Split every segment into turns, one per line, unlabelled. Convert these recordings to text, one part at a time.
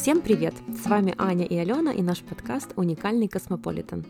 Всем привет! С вами Аня и Алена и наш подкаст «Уникальный космополитен».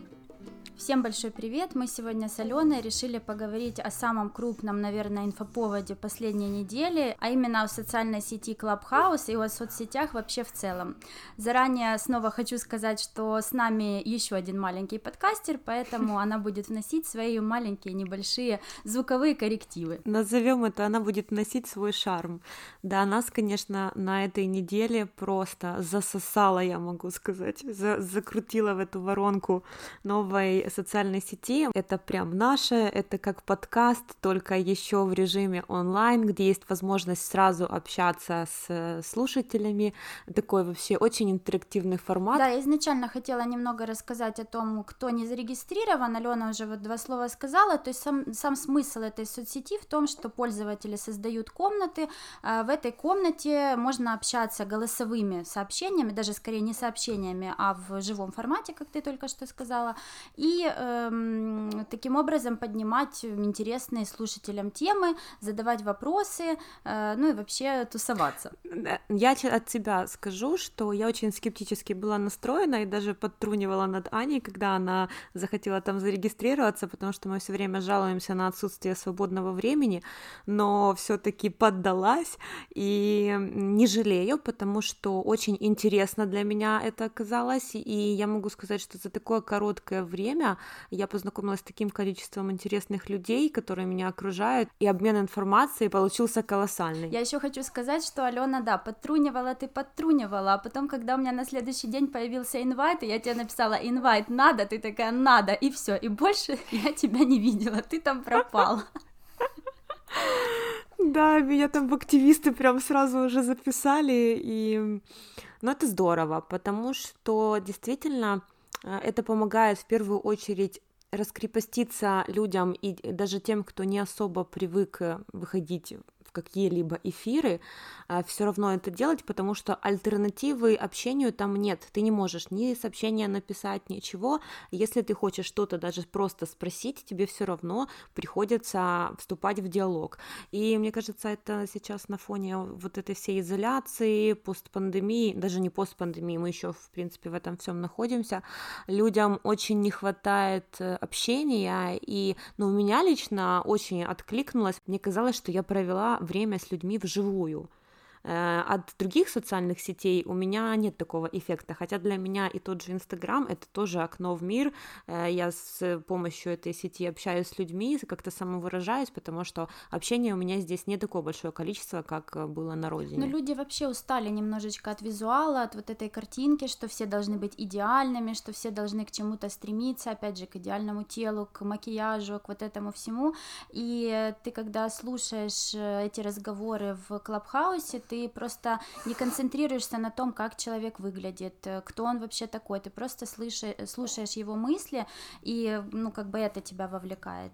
Всем большой привет! Мы сегодня с Аленой решили поговорить о самом крупном, наверное, инфоповоде последней недели, а именно о социальной сети Clubhouse и о соцсетях вообще в целом. Заранее снова хочу сказать, что с нами еще один маленький подкастер, поэтому она будет вносить свои маленькие небольшие звуковые коррективы.
Назовем это, она будет вносить свой шарм. Да, нас, конечно, на этой неделе просто засосала, я могу сказать, за закрутила в эту воронку новой социальной сети. Это прям наше, это как подкаст, только еще в режиме онлайн, где есть возможность сразу общаться с слушателями. Такой вообще очень интерактивный формат.
Да, изначально хотела немного рассказать о том, кто не зарегистрирован. Алена уже вот два слова сказала. То есть сам, сам смысл этой соцсети в том, что пользователи создают комнаты. А в этой комнате можно общаться голосовыми сообщениями, даже скорее не сообщениями, а в живом формате, как ты только что сказала. И э, таким образом поднимать интересные слушателям темы, задавать вопросы, э, ну и вообще тусоваться.
Я от тебя скажу, что я очень скептически была настроена и даже подтрунивала над Аней, когда она захотела там зарегистрироваться, потому что мы все время жалуемся на отсутствие свободного времени, но все-таки поддалась и не жалею, потому что очень интересно для меня это оказалось, и я могу сказать, что за такое короткое время я познакомилась с таким количеством интересных людей, которые меня окружают, и обмен информацией получился колоссальный.
Я еще хочу сказать, что Алена, да, подтрунивала ты подтрунивала, а потом, когда у меня на следующий день появился инвайт, и я тебе написала инвайт надо, ты такая надо, и все, и больше я тебя не видела, ты там пропал.
Да, меня там в активисты прям сразу уже записали, и... Но ну, это здорово, потому что действительно это помогает в первую очередь раскрепоститься людям и даже тем, кто не особо привык э, выходить какие-либо эфиры, а, все равно это делать, потому что альтернативы общению там нет. Ты не можешь ни сообщения написать, ничего. Если ты хочешь что-то даже просто спросить, тебе все равно приходится вступать в диалог. И мне кажется, это сейчас на фоне вот этой всей изоляции, постпандемии, даже не постпандемии, мы еще, в принципе, в этом всем находимся, людям очень не хватает э, общения, и, ну, у меня лично очень откликнулось, мне казалось, что я провела время с людьми вживую. Э, от других социальных сетей у меня нет такого эффекта, хотя для меня и тот же Инстаграм это тоже окно в мир. Э, я с помощью этой сети общаюсь с людьми, как-то самовыражаюсь, потому что общения у меня здесь не такое большое количество, как э, было на родине.
Но люди вообще устали немножечко от визуала, от вот этой картинки, что все должны быть идеальными, что все должны к чему-то стремиться, опять же, к идеальному телу, к макияжу, к вот этому всему. И ты, когда слушаешь эти разговоры в Клабхаусе, ты просто не концентрируешься на том, как человек выглядит, э, кто он вообще такой, ты просто слышишь, слушаешь его мысли, и, ну, как бы это тебя вовлекает.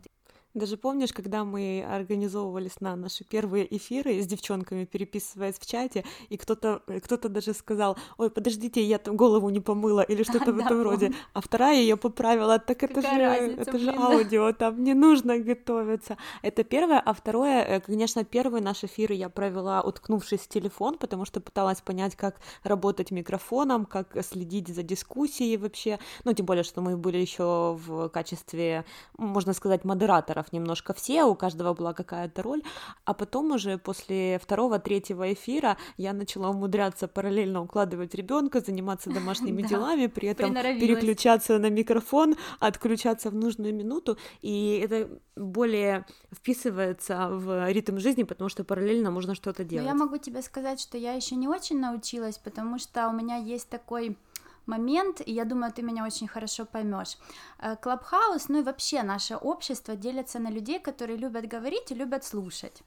Даже помнишь, когда мы организовывались на наши первые эфиры с девчонками, переписываясь в чате, и кто-то кто даже сказал, ой, подождите, я там голову не помыла, или что-то в этом роде, а вторая ее поправила, так это же, это же аудио, там не нужно готовиться. Это первое, а второе, э, конечно, первый наш эфир я провела, уткнувшись в телефон, потому что пыталась понять, как работать микрофоном, как следить за дискуссией вообще, ну, тем более, что мы были еще в качестве, можно сказать, модераторов немножко все, у каждого была какая-то роль, а потом уже после второго, третьего эфира я начала умудряться параллельно укладывать ребенка, заниматься домашними делами, при этом переключаться на микрофон, отключаться в нужную минуту, и это более вписывается в ритм жизни, потому что параллельно можно что-то делать.
Но я могу тебе сказать, что я еще не очень научилась, потому что у меня есть такой момент, и я думаю, ты меня очень хорошо поймешь. Э, Клабхаус, ну и вообще наше общество делится на людей, которые любят говорить и любят слушать.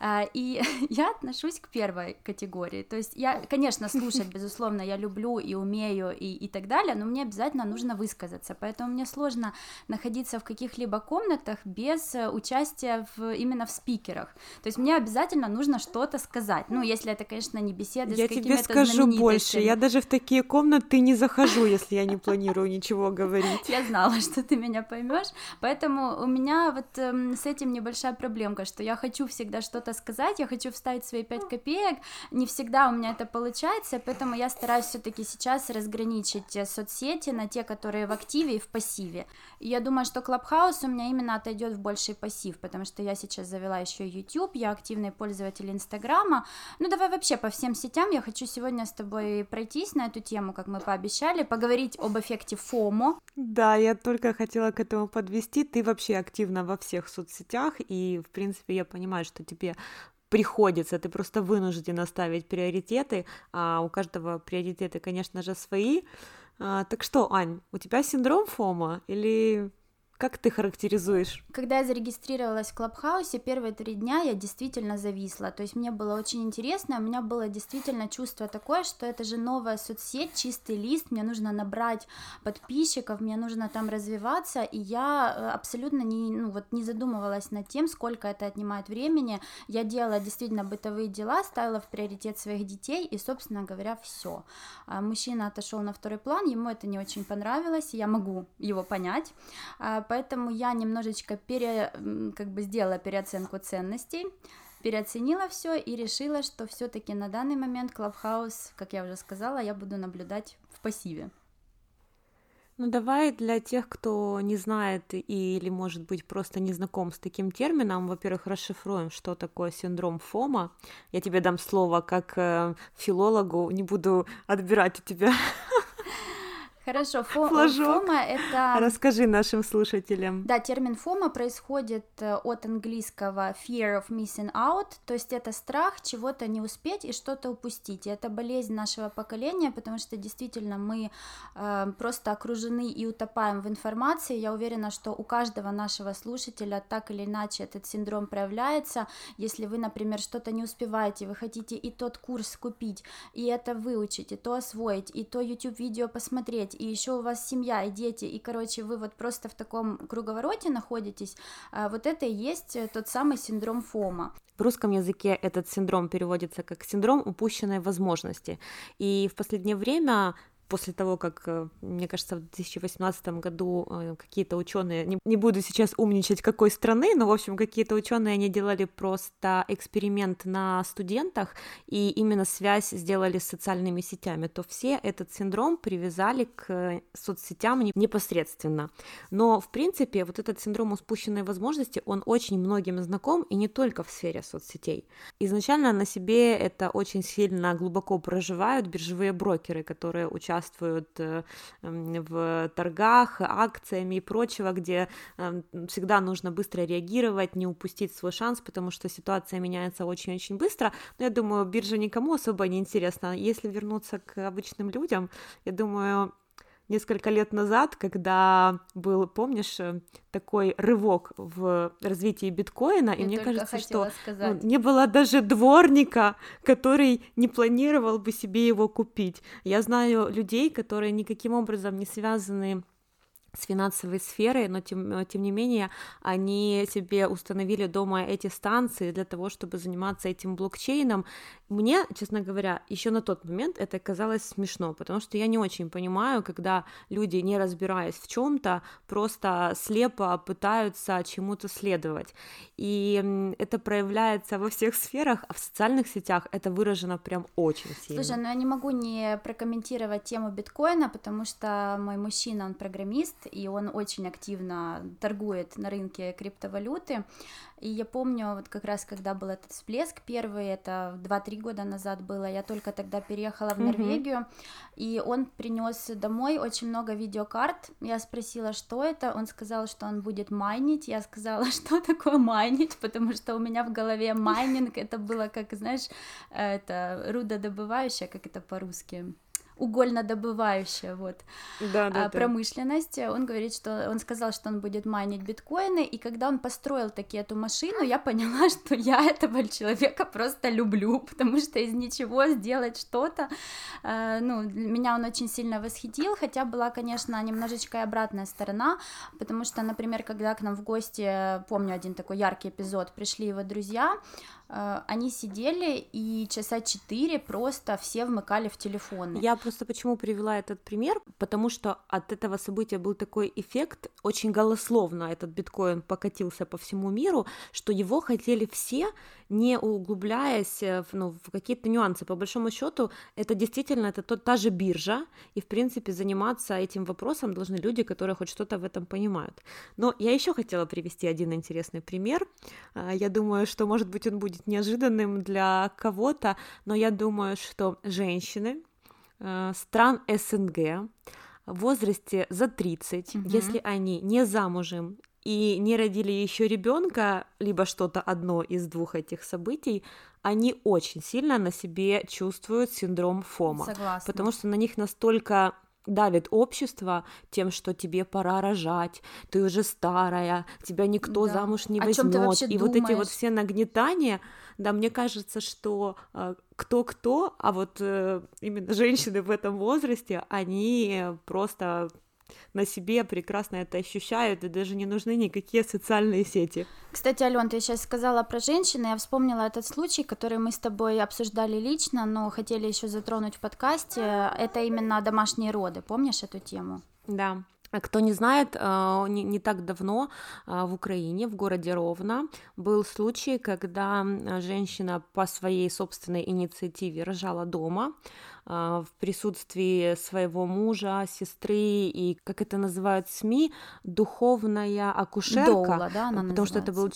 Э, и я отношусь к первой категории. То есть я, конечно, слушать, безусловно, я люблю и умею и, и так далее, но мне обязательно нужно высказаться. Поэтому мне сложно находиться в каких-либо комнатах без э, участия в, именно в спикерах. То есть мне обязательно нужно что-то сказать. Ну, если это, конечно, не беседы
я
с какими-то
Я тебе скажу больше. Я даже в такие комнаты не захожу, если я не планирую ничего говорить.
Я знала, что ты меня поймешь, поэтому у меня вот э, с этим небольшая проблемка, что я хочу всегда что-то сказать, я хочу вставить свои пять копеек, не всегда у меня это получается, поэтому я стараюсь все-таки сейчас разграничить э, соцсети на те, которые в активе и в пассиве. И я думаю, что Clubhouse у меня именно отойдет в больший пассив, потому что я сейчас завела еще YouTube, я активный пользователь Инстаграма. Ну давай вообще по всем сетям я хочу сегодня с тобой пройтись на эту тему, как мы пообещали, поговорить об эффекте ФОМО.
Да, я только хотела к этому подвести. Ты вообще активна во всех соцсетях, и, в принципе, я понимаю, что тебе приходится, ты просто вынуждена ставить приоритеты, а у каждого приоритеты, конечно же, свои. А, так что, Ань, у тебя синдром ФОМа или как ты характеризуешь?
Когда я зарегистрировалась в Клабхаусе, первые три дня я действительно зависла. То есть мне было очень интересно, у меня было действительно чувство такое, что это же новая соцсеть, чистый лист, мне нужно набрать подписчиков, мне нужно там развиваться, и я э, абсолютно не, ну, вот не задумывалась над тем, сколько это отнимает времени. Я делала действительно бытовые дела, ставила в приоритет своих детей, и, собственно говоря, все. А мужчина отошел на второй план, ему это не очень понравилось, я могу его понять а, поэтому я немножечко пере, как бы сделала переоценку ценностей, переоценила все и решила, что все-таки на данный момент Clubhouse, как я уже сказала, я буду наблюдать в пассиве.
Ну давай для тех, кто не знает или, может быть, просто не знаком с таким термином, во-первых, расшифруем, что такое синдром ФОМа. Я тебе дам слово как э, филологу, не буду отбирать у тебя
Хорошо, фо- фома это...
Расскажи нашим слушателям.
Да, термин фома происходит э, от английского fear of missing out, то есть это страх чего-то не успеть и что-то упустить. И это болезнь нашего поколения, потому что действительно мы э, просто окружены и утопаем в информации. Я уверена, что у каждого нашего слушателя так или иначе этот синдром проявляется. Если вы, например, что-то не успеваете, вы хотите и тот курс купить, и это выучить, и то освоить, и то YouTube-видео посмотреть, и еще у вас семья и дети, и, короче, вы вот просто в таком круговороте находитесь, а, вот это и есть э, тот самый синдром ФОМа.
В русском языке этот синдром переводится как синдром упущенной возможности. И в последнее время после того, как, э, мне кажется, в 2018 году э, какие-то ученые, не, не буду сейчас умничать какой страны, но, в общем, какие-то ученые, они делали просто эксперимент на студентах, и именно связь сделали с социальными сетями, то все этот синдром привязали к соцсетям непосредственно. Но, в принципе, вот этот синдром успущенной возможности, он очень многим знаком, и не только в сфере соцсетей. Изначально на себе это очень сильно глубоко проживают биржевые брокеры, которые участвуют участвуют э, в торгах, акциями и прочего, где э, всегда нужно быстро реагировать, не упустить свой шанс, потому что ситуация меняется очень-очень быстро. Но я думаю, биржа никому особо не интересна. Если вернуться к обычным людям, я думаю, несколько лет назад, когда был, помнишь, э, такой рывок в развитии биткоина, Я и мне кажется, что ну, не было даже дворника, который не планировал бы себе его купить. Я знаю людей, которые никаким образом не связаны с финансовой сферой, но тем, э, тем не менее они себе установили дома эти станции для того, чтобы заниматься этим блокчейном. Мне, честно говоря, еще на тот момент это казалось смешно, потому что я не очень понимаю, когда люди, не разбираясь в чем-то, просто слепо пытаются чему-то следовать. И это проявляется во всех сферах, а в социальных сетях это выражено прям очень сильно.
Слушай, ну я не могу не прокомментировать тему биткоина, потому что мой мужчина, он программист, и он очень активно торгует на рынке криптовалюты. И я помню, вот как раз когда был этот всплеск первый, это 2-3 года назад было, я только тогда переехала в Норвегию, mm-hmm. и он принес домой очень много видеокарт. Я спросила, что это, он сказал, что он будет майнить. Я сказала, что такое майнить, потому что у меня в голове майнинг, это было как, знаешь, это рудодобывающая, как это по-русски угольно-добывающая вот да, да, а, промышленность. Он говорит, что он сказал, что он будет майнить биткоины, и когда он построил таки эту машину, я поняла, что я этого человека просто люблю, потому что из ничего сделать что-то, а, ну, меня он очень сильно восхитил, хотя была, конечно, немножечко и обратная сторона, потому что, например, когда к нам в гости, помню один такой яркий эпизод, пришли его друзья, Э, они сидели и часа четыре просто все вмыкали в телефоны.
Я просто почему привела этот пример, потому что от этого события был такой эффект, очень голословно этот биткоин покатился по всему миру, что его хотели все, не углубляясь в, ну, в какие-то нюансы. По большому счету, это действительно это тот, та же биржа, и в принципе заниматься этим вопросом должны люди, которые хоть что-то в этом понимают. Но я еще хотела привести один интересный пример. А, я думаю, что, может быть, он будет будет неожиданным для кого-то, но я думаю, что женщины э, стран СНГ в возрасте за 30, угу. если они не замужем и не родили еще ребенка, либо что-то одно из двух этих событий, они очень сильно на себе чувствуют синдром Фома.
Согласна.
Потому что на них настолько давит общество тем, что тебе пора рожать, ты уже старая, тебя никто да. замуж не возьмет, и
думаешь?
вот эти вот все нагнетания, да, мне кажется, что э, кто-кто, а вот э, именно женщины в этом возрасте, они просто на себе прекрасно это ощущают, и даже не нужны никакие социальные сети.
Кстати, Ален, ты сейчас сказала про женщин, я вспомнила этот случай, который мы с тобой обсуждали лично, но хотели еще затронуть в подкасте. Это именно домашние роды. Помнишь эту тему?
Да. А кто не знает, а, не, так давно а, в Украине, в городе Ровно, был случай, когда женщина по своей собственной инициативе рожала дома в присутствии своего мужа, сестры и, как это называют СМИ, духовная акушерка.
Доула, да, она
потому
называется.
что это был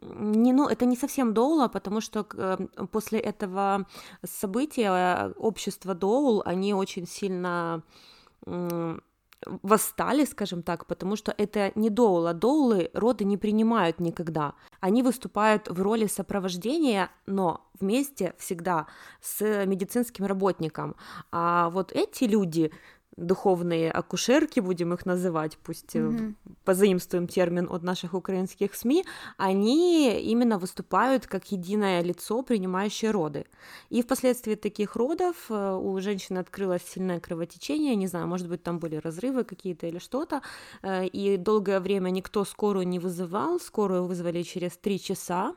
не, ну, это не совсем доула, потому что э, после этого события общество доул, они очень сильно восстали, скажем так, потому что это не доула. Доулы роды не принимают никогда. Они выступают в роли сопровождения, но вместе всегда с медицинским работником. А вот эти люди, духовные акушерки, будем их называть, пусть mm-hmm. позаимствуем термин от наших украинских СМИ, они именно выступают как единое лицо, принимающее роды. И впоследствии таких родов э, у женщины открылось сильное кровотечение, не знаю, может быть, там были разрывы какие-то или что-то, э, и долгое время никто скорую не вызывал, скорую вызвали через три часа,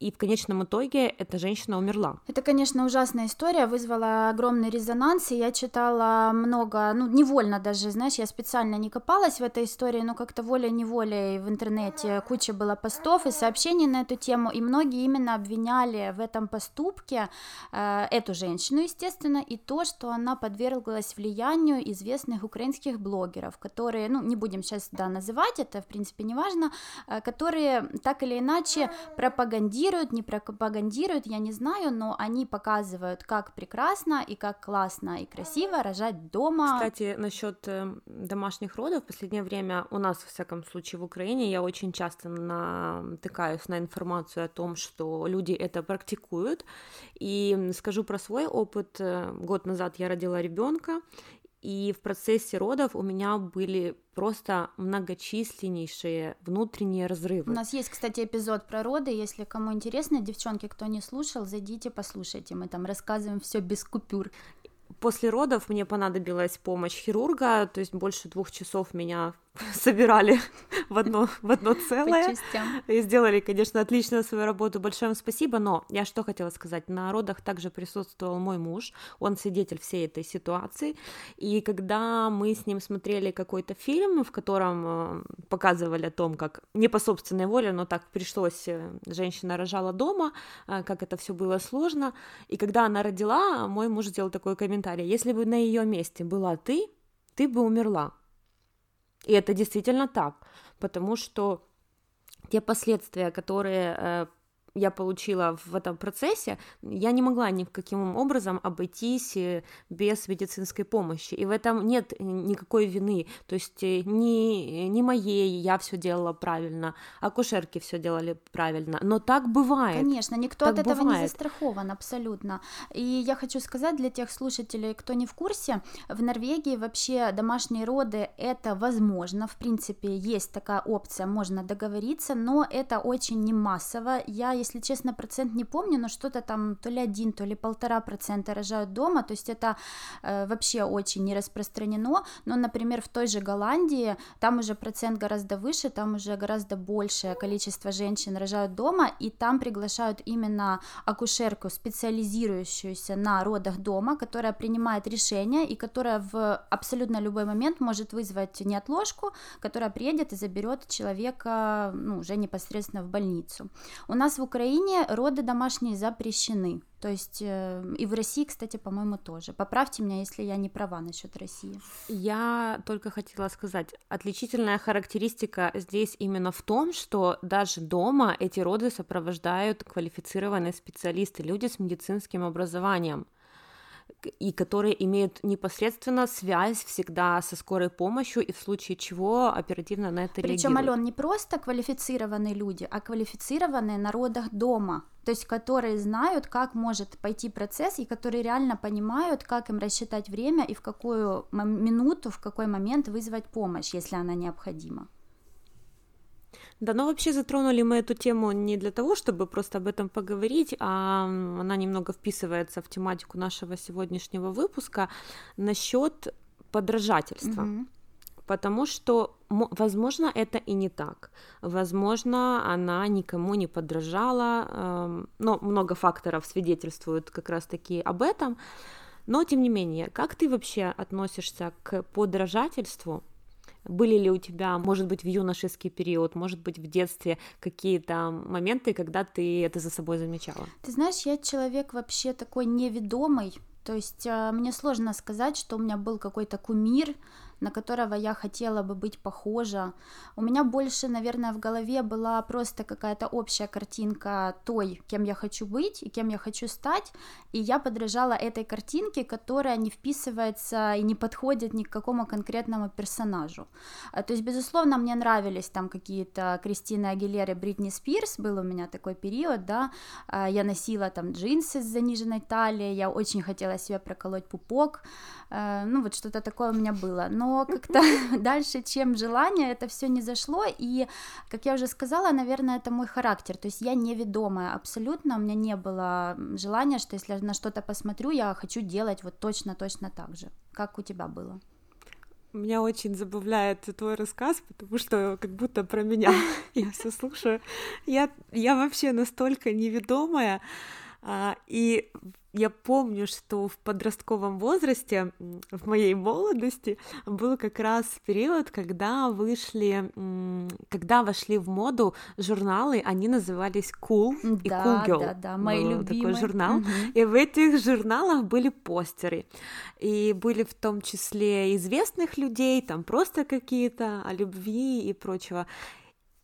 и в конечном итоге эта женщина умерла.
Это, конечно, ужасная история, вызвала огромный резонанс, и я читала много, ну, невольно даже, знаешь, я специально не копалась в этой истории, но как-то волей-неволей в интернете куча было постов и сообщений на эту тему, и многие именно обвиняли в этом поступке э, эту женщину, естественно, и то, что она подверглась влиянию известных украинских блогеров, которые, ну, не будем сейчас, да, называть, это, в принципе, не важно, э, которые так или иначе пропагандируют пропагандируют, не пропагандируют, я не знаю, но они показывают, как прекрасно и как классно и красиво рожать дома.
Кстати, насчет э, домашних родов, в последнее время у нас, во всяком случае, в Украине, я очень часто натыкаюсь на информацию о том, что люди это практикуют. И скажу про свой опыт. Э, год назад я родила ребенка, и в процессе родов у меня были просто многочисленнейшие внутренние разрывы.
У нас есть, кстати, эпизод про роды, если кому интересно, девчонки, кто не слушал, зайдите, послушайте, мы там рассказываем все без купюр.
После родов мне понадобилась помощь хирурга, то есть больше двух часов меня собирали в одно, в одно целое. И сделали, конечно, отлично свою работу. Большое вам спасибо. Но я что хотела сказать. На родах также присутствовал мой муж. Он свидетель всей этой ситуации. И когда мы с ним смотрели какой-то фильм, в котором э, показывали о том, как не по собственной воле, но так пришлось, э, женщина рожала дома, э, как это все было сложно. И когда она родила, мой муж сделал такой комментарий. Если бы на ее месте была ты, ты бы умерла. И это действительно так, потому что те последствия, которые э, я получила в этом процессе, я не могла никаким образом обойтись э, без медицинской помощи. И в этом нет никакой вины. То есть э, ни, ни моей я все делала правильно, акушерки все делали правильно. Но так бывает.
Конечно, никто
так
от этого
бывает.
не застрахован абсолютно. И я хочу сказать для тех слушателей, кто не в курсе, в Норвегии вообще домашние роды это возможно. В принципе, есть такая опция, можно договориться, но это очень не массово. Я, если честно, процент не помню, но что-то там то ли один, то ли полтора процента рожают дома, то есть это э, вообще очень не распространено, но, например, в той же Голландии, там уже процент гораздо выше, там уже гораздо большее количество женщин рожают дома, и там приглашают именно акушерку, специализирующуюся на родах дома, которая принимает решения и которая в абсолютно любой момент может вызвать неотложку, которая приедет и заберет человека ну, уже непосредственно в больницу. У нас в Украине роды домашние запрещены. То есть э, и в России, кстати, по-моему, тоже. Поправьте меня, если я не права насчет России.
Я только хотела сказать, отличительная характеристика здесь именно в том, что даже дома эти роды сопровождают квалифицированные специалисты, люди с медицинским образованием и которые имеют непосредственно связь всегда со скорой помощью и в случае чего оперативно на это
Причем, реагируют. Ален, не просто квалифицированные люди, а квалифицированные на родах дома, то есть которые знают, как может пойти процесс и которые реально понимают, как им рассчитать время и в какую минуту, в какой момент вызвать помощь, если она необходима.
Да, но вообще затронули мы эту тему не для того, чтобы просто об этом поговорить, а она немного вписывается в тематику нашего сегодняшнего выпуска насчет подражательства. Mm-hmm. Потому что, возможно, это и не так. Возможно, она никому не подражала, эм, но много факторов свидетельствуют как раз-таки об этом. Но, тем не менее, как ты вообще относишься к подражательству были ли у тебя, может быть, в юношеский период, может быть, в детстве какие-то моменты, когда ты это за собой замечала?
Ты знаешь, я человек вообще такой неведомый, то есть э, мне сложно сказать, что у меня был какой-то кумир, на которого я хотела бы быть похожа. У меня больше, наверное, в голове была просто какая-то общая картинка той, кем я хочу быть и кем я хочу стать, и я подражала этой картинке, которая не вписывается и не подходит ни к какому конкретному персонажу. А, то есть, безусловно, мне нравились там какие-то Кристина Агилеры, Бритни Спирс, был у меня такой период, да, а, я носила там джинсы с заниженной талией, я очень хотела себе проколоть пупок, Э, ну вот что-то такое у меня было, но как-то дальше, чем желание, это все не зашло, и, как я уже сказала, наверное, это мой характер, то есть я неведомая абсолютно, у меня не было желания, что если на что-то посмотрю, я хочу делать вот точно-точно так же, как у тебя было.
Меня очень забавляет твой рассказ, потому что как будто про меня. Я все слушаю. Я, я вообще настолько неведомая, и я помню, что в подростковом возрасте, в моей молодости, был как раз период, когда вышли, когда вошли в моду журналы, они назывались Cool и да, Cool Girl.
Да, да, мои был любимые.
Такой журнал. Угу. И в этих журналах были постеры. И были в том числе известных людей, там просто какие-то о любви и прочего.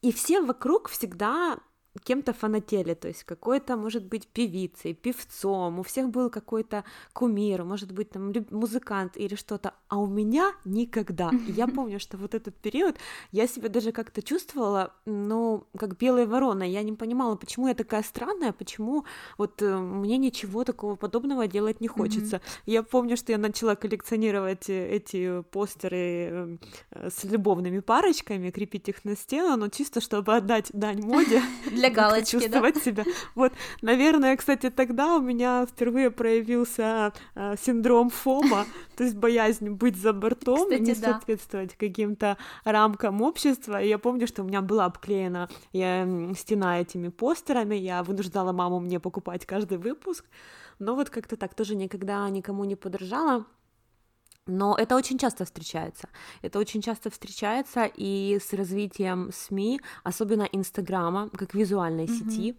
И все вокруг всегда кем-то фанатели, то есть какой-то, может быть, певицей, певцом, у всех был какой-то кумир, может быть, там музыкант или что-то, а у меня никогда. И я помню, что вот этот период я себя даже как-то чувствовала, ну, как белая ворона, я не понимала, почему я такая странная, почему вот э, мне ничего такого подобного делать не хочется. Mm-hmm. Я помню, что я начала коллекционировать э, эти постеры э, с любовными парочками, крепить их на стену, но чисто чтобы отдать дань моде
для галочки,
чувствовать да? себя. Вот, наверное, кстати, тогда у меня впервые проявился э, синдром ФОМа, то есть боязнь быть за бортом кстати, и не да. соответствовать каким-то рамкам общества. И я помню, что у меня была обклеена я, стена этими постерами, я вынуждала маму мне покупать каждый выпуск, но вот как-то так тоже никогда никому не подражала. Но это очень часто встречается. Это очень часто встречается и с развитием СМИ, особенно Инстаграма, как визуальной mm-hmm. сети.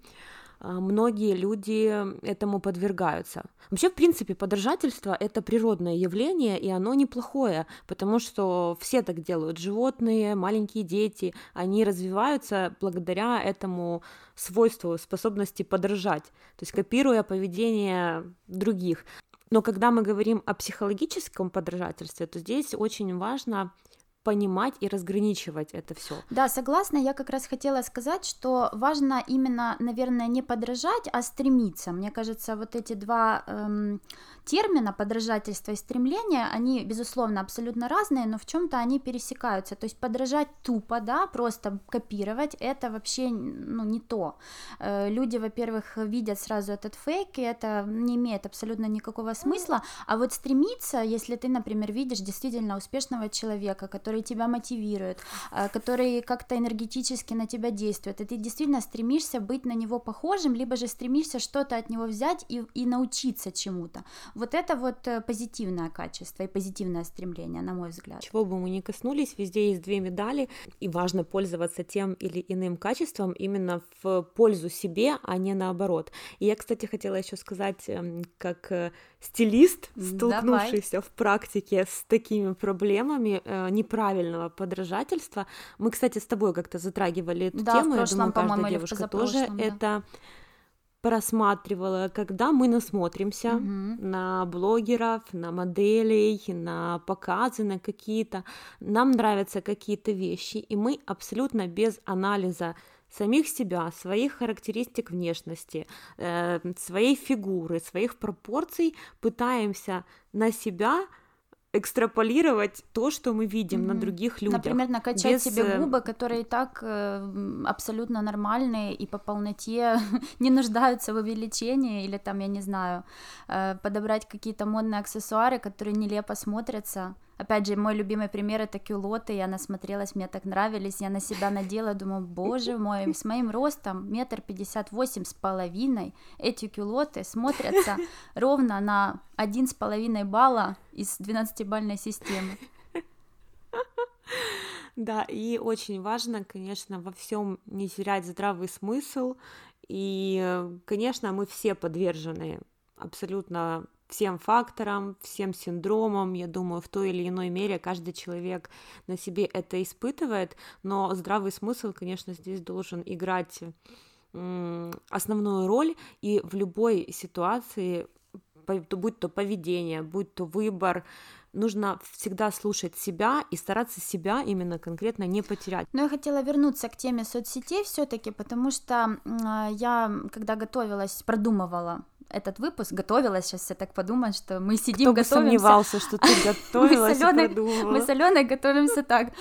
А, многие люди этому подвергаются. Вообще, в принципе, подражательство — это природное явление, и оно неплохое, потому что все так делают. Животные, маленькие дети, они развиваются благодаря этому свойству, способности подражать, то есть копируя поведение других. Но когда мы говорим о психологическом подражательстве, то здесь очень важно понимать и разграничивать это все.
Да, согласна. Я как раз хотела сказать, что важно именно, наверное, не подражать, а стремиться. Мне кажется, вот эти два эм, термина подражательство и стремление, они, безусловно, абсолютно разные, но в чем-то они пересекаются. То есть подражать тупо, да, просто копировать, это вообще ну, не то. Э, люди, во-первых, видят сразу этот фейк, и это не имеет абсолютно никакого смысла, а вот стремиться, если ты, например, видишь действительно успешного человека, который тебя мотивирует, э, который как-то энергетически на тебя действует, и ты действительно стремишься быть на него похожим, либо же стремишься что-то от него взять и, и научиться чему-то. Вот это вот э, позитивное качество и позитивное стремление, на мой взгляд.
Чего бы мы ни коснулись, везде есть две медали, и важно пользоваться тем или иным качеством именно в пользу себе, а не наоборот. И я, кстати, хотела еще сказать, эм, как э, стилист, столкнувшийся Давай. в практике с такими проблемами э, неправильного подражательства. Мы, кстати, с тобой как-то затрагивали эту
да,
тему,
прошлом,
я думаю, каждая девушка тоже да. это просматривала, когда мы насмотримся угу. на блогеров, на моделей, на показы, на какие-то, нам нравятся какие-то вещи, и мы абсолютно без анализа самих себя, своих характеристик внешности, э, своей фигуры, своих пропорций пытаемся на себя экстраполировать то, что мы видим mm-hmm. на других людях.
Например, накачать без... себе э, губы, которые и так э, абсолютно нормальные и по полноте не нуждаются в увеличении, или там, я не знаю, э, подобрать какие-то модные аксессуары, которые нелепо смотрятся. Опять же, мой любимый пример это кюлоты, я насмотрелась, мне так нравились, я на себя надела, думаю, боже мой, с моим ростом метр пятьдесят восемь с половиной, эти кюлоты смотрятся ровно на один с половиной балла из 12-бальной системы.
Да, и очень важно, конечно, во всем не терять здравый смысл. И, конечно, мы все подвержены абсолютно всем факторам, всем синдромам. Я думаю, в той или иной мере каждый человек на себе это испытывает, но здравый смысл, конечно, здесь должен играть основную роль, и в любой ситуации, будь то поведение, будь то выбор, нужно всегда слушать себя и стараться себя именно конкретно не потерять.
Но я хотела вернуться к теме соцсетей все-таки, потому что я, когда готовилась, продумывала этот выпуск, готовилась, сейчас все так подумают, что мы сидим,
Кто готовимся. бы сомневался, что ты готовилась мы с Аленой,
готовимся так,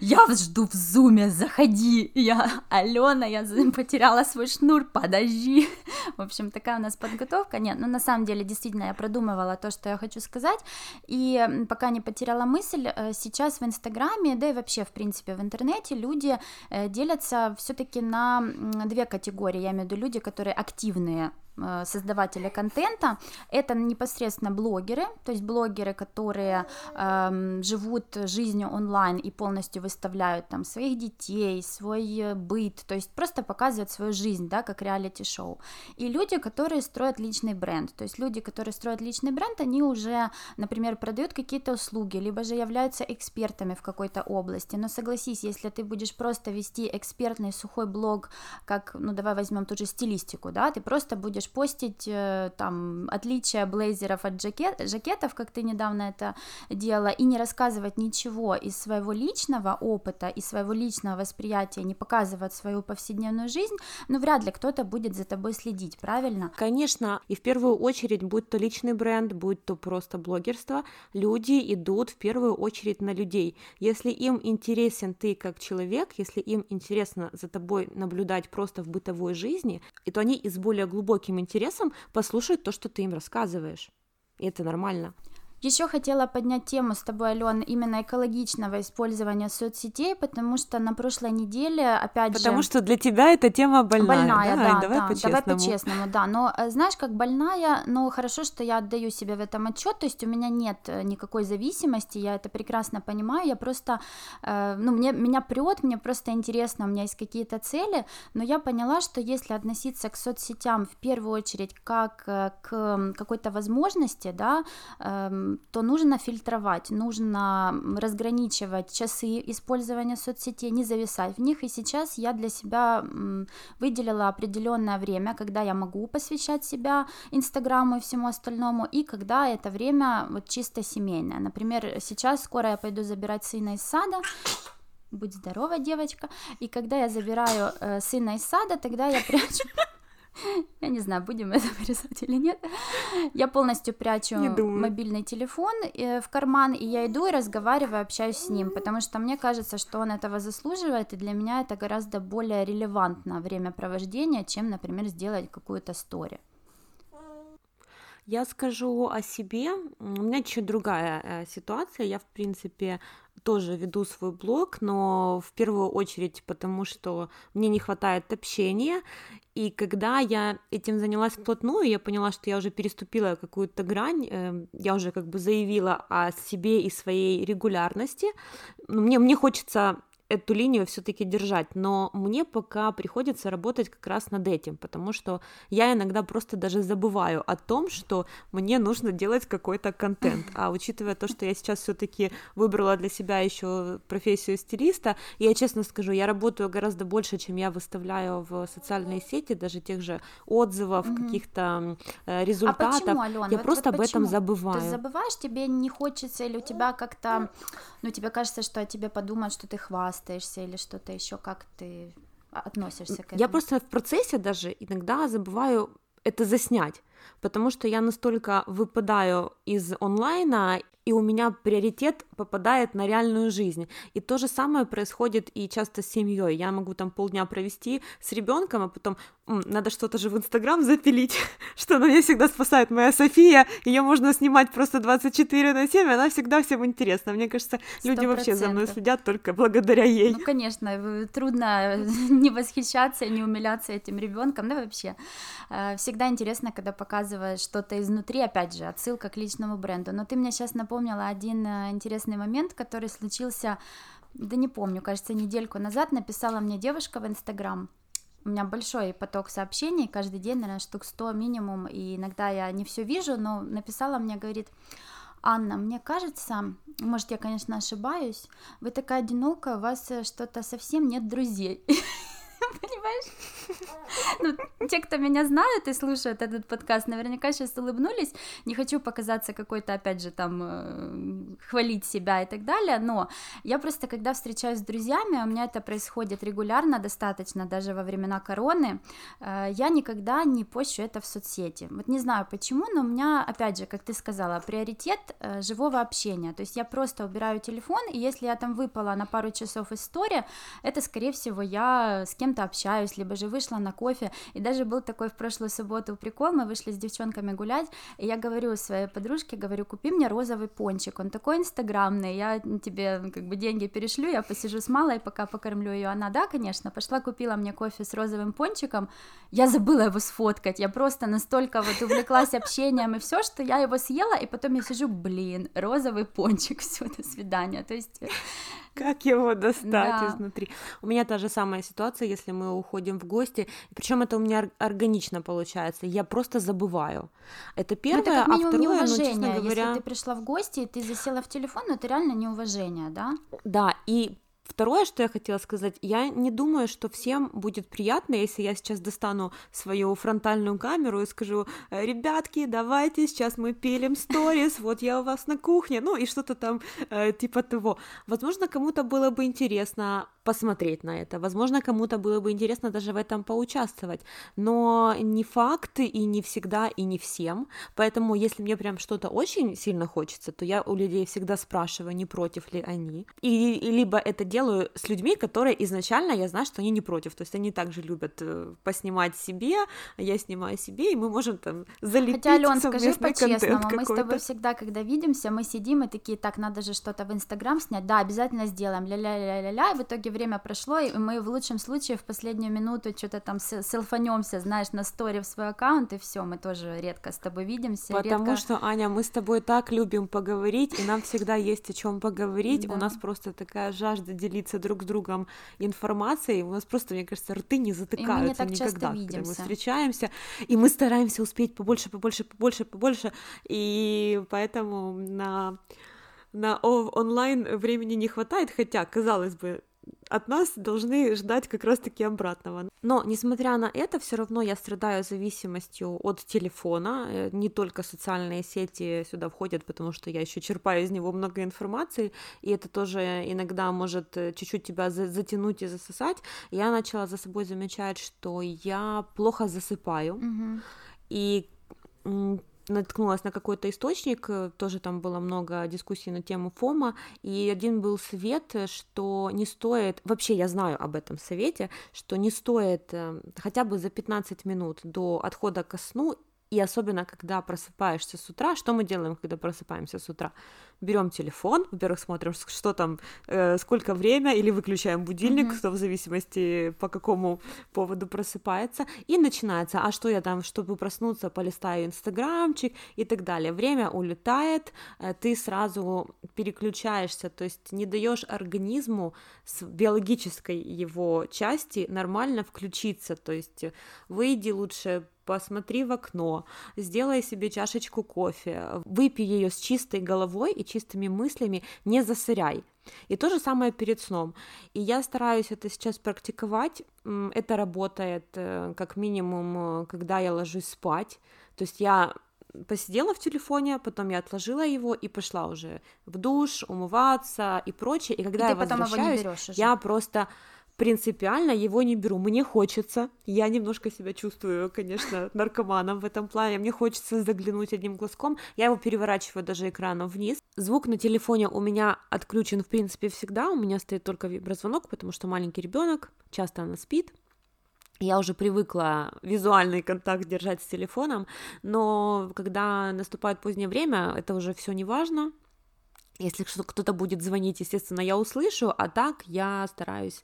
я жду в зуме, заходи, я, Алена, я потеряла свой шнур, подожди. В общем, такая у нас подготовка, нет, ну на самом деле, действительно, я продумывала то, что я хочу сказать, и пока не потеряла мысль, э, сейчас в Инстаграме, да и вообще, в принципе, в интернете люди э, делятся все таки на две категории, я имею в виду люди, которые активные Э, создаватели контента, это непосредственно блогеры, то есть блогеры, которые э, живут жизнью онлайн и полностью выставляют там своих детей, свой быт, то есть просто показывают свою жизнь, да, как реалити-шоу. И люди, которые строят личный бренд, то есть люди, которые строят личный бренд, они уже, например, продают какие-то услуги, либо же являются экспертами в какой-то области. Но согласись, если ты будешь просто вести экспертный сухой блог, как, ну давай возьмем ту же стилистику, да, ты просто будешь будешь постить э, там отличия блейзеров от жакет, жакетов, как ты недавно это делала, и не рассказывать ничего из своего личного опыта и своего личного восприятия, не показывать свою повседневную жизнь, ну вряд ли кто-то будет за тобой следить, правильно?
Конечно, и в первую очередь, будь то личный бренд, будь то просто блогерство, люди идут в первую очередь на людей. Если им интересен ты как человек, если им интересно за тобой наблюдать просто в бытовой жизни, то они и с более глубоким интересом послушают то, что ты им рассказываешь. И это нормально.
Еще хотела поднять тему с тобой, Ален, именно экологичного использования соцсетей, потому что на прошлой неделе, опять
потому же... Потому что для тебя эта тема больная.
Больная,
да,
да, давай да, по-честному. Давай по-честному, да. Но э, знаешь, как больная, но хорошо, что я отдаю себе в этом отчет, то есть у меня нет э, никакой зависимости, я это прекрасно понимаю, я просто, э, ну, мне, меня прет, мне просто интересно, у меня есть какие-то цели, но я поняла, что если относиться к соцсетям в первую очередь как к какой-то возможности, да, эм, то нужно фильтровать, нужно разграничивать часы использования соцсетей, не зависать в них. И сейчас я для себя выделила определенное время, когда я могу посвящать себя Инстаграму и всему остальному, и когда это время вот чисто семейное. Например, сейчас скоро я пойду забирать сына из сада, будь здорова, девочка. И когда я забираю э, сына из сада, тогда я прячу я не знаю, будем это вырезать или нет. Я полностью прячу мобильный телефон э, в карман, и я иду и разговариваю, общаюсь с ним, потому что мне кажется, что он этого заслуживает, и для меня это гораздо более релевантно времяпровождение, чем, например, сделать какую-то стори.
Я скажу о себе. У меня чуть другая э, ситуация. Я, в принципе, тоже веду свой блог, но в первую очередь потому, что мне не хватает общения, и когда я этим занялась вплотную, я поняла, что я уже переступила какую-то грань, эм, я уже как бы заявила о себе и своей регулярности. Мне, мне хочется эту линию все-таки держать, но мне пока приходится работать как раз над этим, потому что я иногда просто даже забываю о том, что мне нужно делать какой-то контент, а учитывая то, что я сейчас все-таки выбрала для себя еще профессию стилиста, я честно скажу, я работаю гораздо больше, чем я выставляю в социальные сети, даже тех же отзывов, mm-hmm. каких-то э, результатов. А почему,
Алена?
Я
вот,
просто
вот
об этом забываю.
Ты забываешь, тебе не хочется, или у тебя как-то, ну тебе кажется, что о тебе подумают, что ты хвастаешься хвастаешься или что-то еще, как ты относишься к этому?
Я просто в процессе даже иногда забываю это заснять, потому что я настолько выпадаю из онлайна и у меня приоритет попадает на реальную жизнь. И то же самое происходит и часто с семьей. Я могу там полдня провести с ребенком, а потом надо что-то же в Инстаграм запилить, что на меня всегда спасает моя София. Ее можно снимать просто 24 на 7, она всегда всем интересна. Мне кажется, люди 100%. вообще за мной следят только благодаря ей.
Ну, конечно, трудно не восхищаться, не умиляться этим ребенком, да, вообще. Э, всегда интересно, когда показываешь что-то изнутри, опять же, отсылка к личному бренду. Но ты мне сейчас напомнила один э, интересный момент, который случился, да не помню, кажется, недельку назад написала мне девушка в Инстаграм, у меня большой поток сообщений, каждый день, наверное, штук 100 минимум, и иногда я не все вижу, но написала мне, говорит, Анна, мне кажется, может, я, конечно, ошибаюсь, вы такая одинокая, у вас э, что-то совсем нет друзей. понимаешь? Ну, те, кто меня знают и слушают этот подкаст, наверняка сейчас улыбнулись. Не хочу показаться какой-то, опять же, там, э, хвалить себя и так далее, но я просто, когда встречаюсь с друзьями, у меня это происходит регулярно, достаточно, даже во времена короны, э, я никогда не пощу это в соцсети. Вот не знаю почему, но у меня, опять же, как ты сказала, приоритет э, живого общения. То есть я просто убираю телефон, и если я там выпала на пару часов история, это, скорее всего, я с кем-то общаюсь, либо же вышла на кофе, и даже был такой в прошлую субботу прикол, мы вышли с девчонками гулять, и я говорю своей подружке, говорю, купи мне розовый пончик, он такой инстаграмный, я тебе как бы деньги перешлю, я посижу с малой, пока покормлю ее, она, да, конечно, пошла купила мне кофе с розовым пончиком, я забыла его сфоткать, я просто настолько вот увлеклась общением и все, что я его съела, и потом я сижу, блин, розовый пончик, все, до свидания, то есть
как его достать да. изнутри? У меня та же самая ситуация, если мы уходим в гости, причем это у меня органично получается, я просто забываю. Это первое, ну, это как а второе,
ну, честно говоря... Если ты пришла в гости, и ты засела в телефон, ну, это реально неуважение, да?
Да, и Второе, что я хотела сказать, я не думаю, что всем будет приятно, если я сейчас достану свою фронтальную камеру и скажу, «Э, ребятки, давайте, сейчас мы пилим сторис, вот я у вас на кухне, ну и что-то там э, типа того. Возможно, кому-то было бы интересно посмотреть на это, возможно, кому-то было бы интересно даже в этом поучаствовать, но не факты и не всегда и не всем, поэтому если мне прям что-то очень сильно хочется, то я у людей всегда спрашиваю, не против ли они, и либо это делаю с людьми, которые изначально я знаю, что они не против. То есть они также любят э, поснимать себе, я снимаю себе, и мы можем там залепить Хотя, Ален, скажи по-честному,
мы с тобой всегда, когда видимся, мы сидим и такие, так, надо же что-то в Инстаграм снять, да, обязательно сделаем, ля-ля-ля-ля-ля, и в итоге время прошло, и мы в лучшем случае в последнюю минуту что-то там селфанемся, знаешь, на сторе в свой аккаунт, и все, мы тоже редко с тобой видимся.
Потому
редко...
что, Аня, мы с тобой так любим поговорить, и нам всегда есть о чем поговорить. Да. У нас просто такая жажда делиться друг с другом информацией. У нас просто, мне кажется, рты не затыкаются
не
никогда,
когда
мы встречаемся, и мы стараемся успеть побольше, побольше, побольше, побольше, и поэтому на на онлайн времени не хватает, хотя, казалось бы, от нас должны ждать как раз-таки обратного. Но, несмотря на это, все равно я страдаю зависимостью от телефона. Э, не только социальные сети сюда входят, потому что я еще черпаю из него много информации, и это тоже иногда может э, чуть-чуть тебя затянуть и засосать. Я начала за собой замечать, что я плохо засыпаю.
Mm-hmm.
И наткнулась на какой-то источник, э, тоже там было много дискуссий на тему ФОМа, и один был совет, что не стоит, вообще я знаю об этом совете, что не стоит э, хотя бы за 15 минут до отхода ко сну и особенно, когда просыпаешься с утра, что мы делаем, когда просыпаемся с утра? Берем телефон, во-первых, смотрим, что там, э, сколько время, или выключаем будильник, mm-hmm. кто в зависимости по какому поводу просыпается, и начинается, а что я там, чтобы проснуться, полистаю инстаграмчик и так далее. Время улетает, э, ты сразу переключаешься, то есть не даешь организму с биологической его части нормально включиться, то есть выйди лучше посмотри в окно, сделай себе чашечку кофе, выпей ее с чистой головой и чистыми мыслями, не засыряй. И то же самое перед сном. И я стараюсь это сейчас практиковать. Это работает э, как минимум, э, когда я ложусь спать. То есть я посидела в телефоне, потом я отложила его и пошла уже в душ, умываться и прочее. И когда
и
я
возвращаюсь,
я просто принципиально его не беру. Мне хочется, я немножко себя чувствую, конечно, наркоманом в этом плане, мне хочется заглянуть одним глазком, я его переворачиваю даже экраном вниз. Звук на телефоне у меня отключен, в принципе, всегда, у меня стоит только виброзвонок, потому что маленький ребенок, часто она спит, я уже привыкла визуальный контакт держать с телефоном, но когда наступает позднее время, это уже все не важно. Если кто-то будет звонить, естественно, я услышу, а так я стараюсь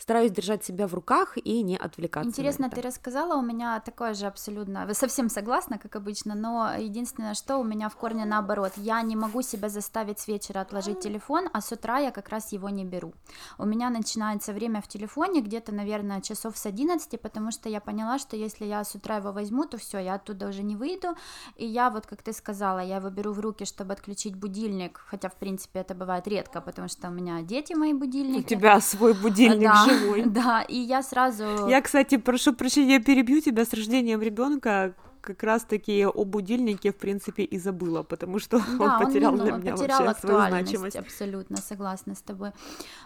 стараюсь держать себя в руках и не отвлекаться.
Интересно, ты рассказала, у меня такое же абсолютно, вы совсем согласна, как обычно, но единственное, что у меня в корне наоборот, я не могу себя заставить с вечера отложить телефон, а с утра я как раз его не беру. У меня начинается время в телефоне где-то, наверное, часов с 11, потому что я поняла, что если я с утра его возьму, то все, я оттуда уже не выйду, и я вот, как ты сказала, я его беру в руки, чтобы отключить будильник, хотя, в принципе, это бывает редко, потому что у меня дети мои будильники.
У тебя свой будильник да, живой.
Да, и я сразу...
Я, кстати, прошу прощения, перебью тебя с рождением ребенка как раз-таки о будильнике, в принципе, и забыла, потому что да, он потерял он, для меня потерял вообще свою значимость.
абсолютно, согласна с тобой.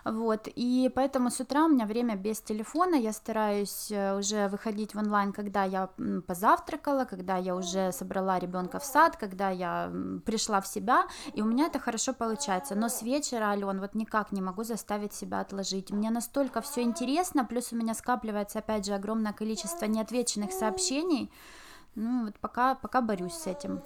Вот, и поэтому с утра у меня время без телефона, я стараюсь э, уже выходить в онлайн, когда я позавтракала, когда я уже собрала ребенка в сад, когда я пришла в себя, и у меня это хорошо получается, но с вечера, Ален, вот никак не могу заставить себя отложить, мне настолько все интересно, плюс у меня скапливается, опять же, огромное количество неотвеченных сообщений, ну, вот пока, пока борюсь с этим.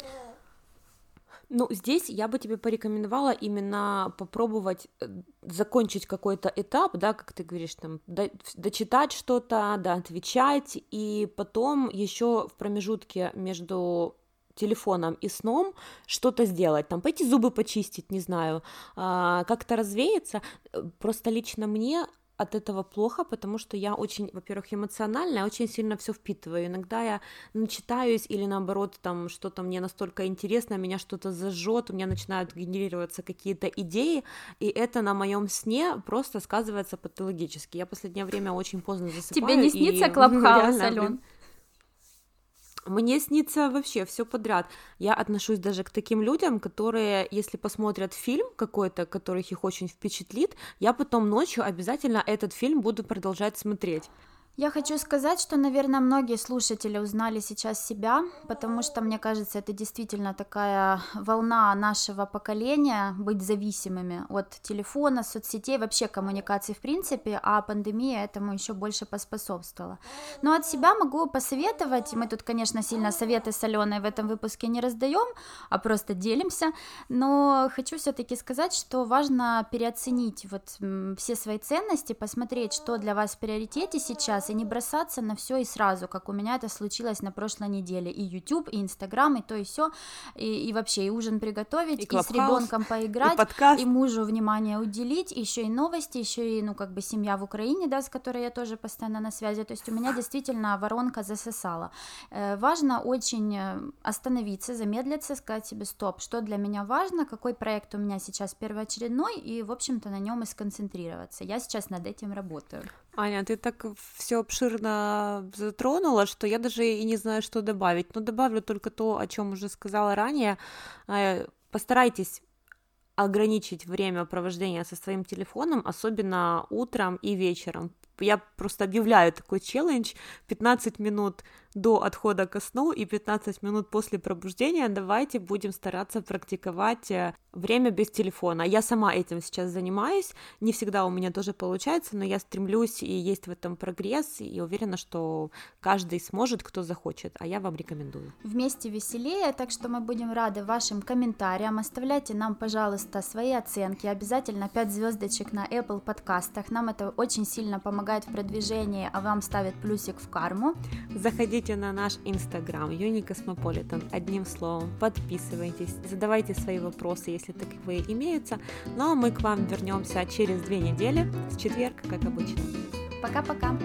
Ну, здесь я бы тебе порекомендовала именно попробовать э, закончить какой-то этап, да, как ты говоришь, там, дочитать что-то, да, отвечать, и потом еще в промежутке между телефоном и сном что-то сделать, там пойти зубы почистить, не знаю, а, как-то развеяться. Э, просто лично мне от этого плохо, потому что я очень, во-первых, эмоциональная, очень сильно все впитываю. Иногда я начитаюсь или наоборот там что-то мне настолько интересно, меня что-то зажжет, у меня начинают генерироваться какие-то идеи, и это на моем сне просто сказывается патологически. Я последнее время очень поздно засыпаю.
Тебе не снится и... Клабхаус, Ален?
Мне снится вообще все подряд. Я отношусь даже к таким людям, которые, если посмотрят фильм какой-то, который их очень впечатлит, я потом ночью обязательно этот фильм буду продолжать смотреть.
Я хочу сказать, что, наверное, многие слушатели узнали сейчас себя, потому что, мне кажется, это действительно такая волна нашего поколения быть зависимыми от телефона, соцсетей, вообще коммуникации в принципе, а пандемия этому еще больше поспособствовала. Но от себя могу посоветовать, мы тут, конечно, сильно советы соленые в этом выпуске не раздаем, а просто делимся, но хочу все-таки сказать, что важно переоценить вот все свои ценности, посмотреть, что для вас в приоритете сейчас, и не бросаться на все и сразу, как у меня это случилось на прошлой неделе. И YouTube, и Instagram, и то, и все, и, и вообще и ужин приготовить, и, и с ребенком поиграть, и, подкаст. и мужу внимание уделить, еще и новости, еще и, ну, как бы семья в Украине, да, с которой я тоже постоянно на связи. То есть у меня действительно воронка засосала. Э, важно очень э, остановиться, замедлиться, сказать себе стоп, что для меня важно, какой проект у меня сейчас первоочередной, и, в общем-то, на нем и сконцентрироваться. Я сейчас над этим работаю.
Аня, ты так все обширно затронула, что я даже и не знаю, что добавить. Но добавлю только то, о чем уже сказала ранее. Э, постарайтесь ограничить время провождения со своим телефоном, особенно утром и вечером. Я просто объявляю такой челлендж 15 минут до отхода ко сну и 15 минут после пробуждения давайте будем стараться практиковать э, время без телефона. Я сама этим сейчас занимаюсь, не всегда у меня тоже получается, но я стремлюсь, и есть в этом прогресс, и уверена, что каждый сможет, кто захочет, а я вам рекомендую.
Вместе веселее, так что мы будем рады вашим комментариям, оставляйте нам, пожалуйста, свои оценки, обязательно 5 звездочек на Apple подкастах, нам это очень сильно помогает в продвижении, а вам ставит плюсик в карму.
Заходите Заходите на наш инстаграм Космополитен, одним словом, подписывайтесь, задавайте свои вопросы, если таковые имеются. Ну а мы к вам вернемся через две недели, с четверга, как обычно.
Пока-пока!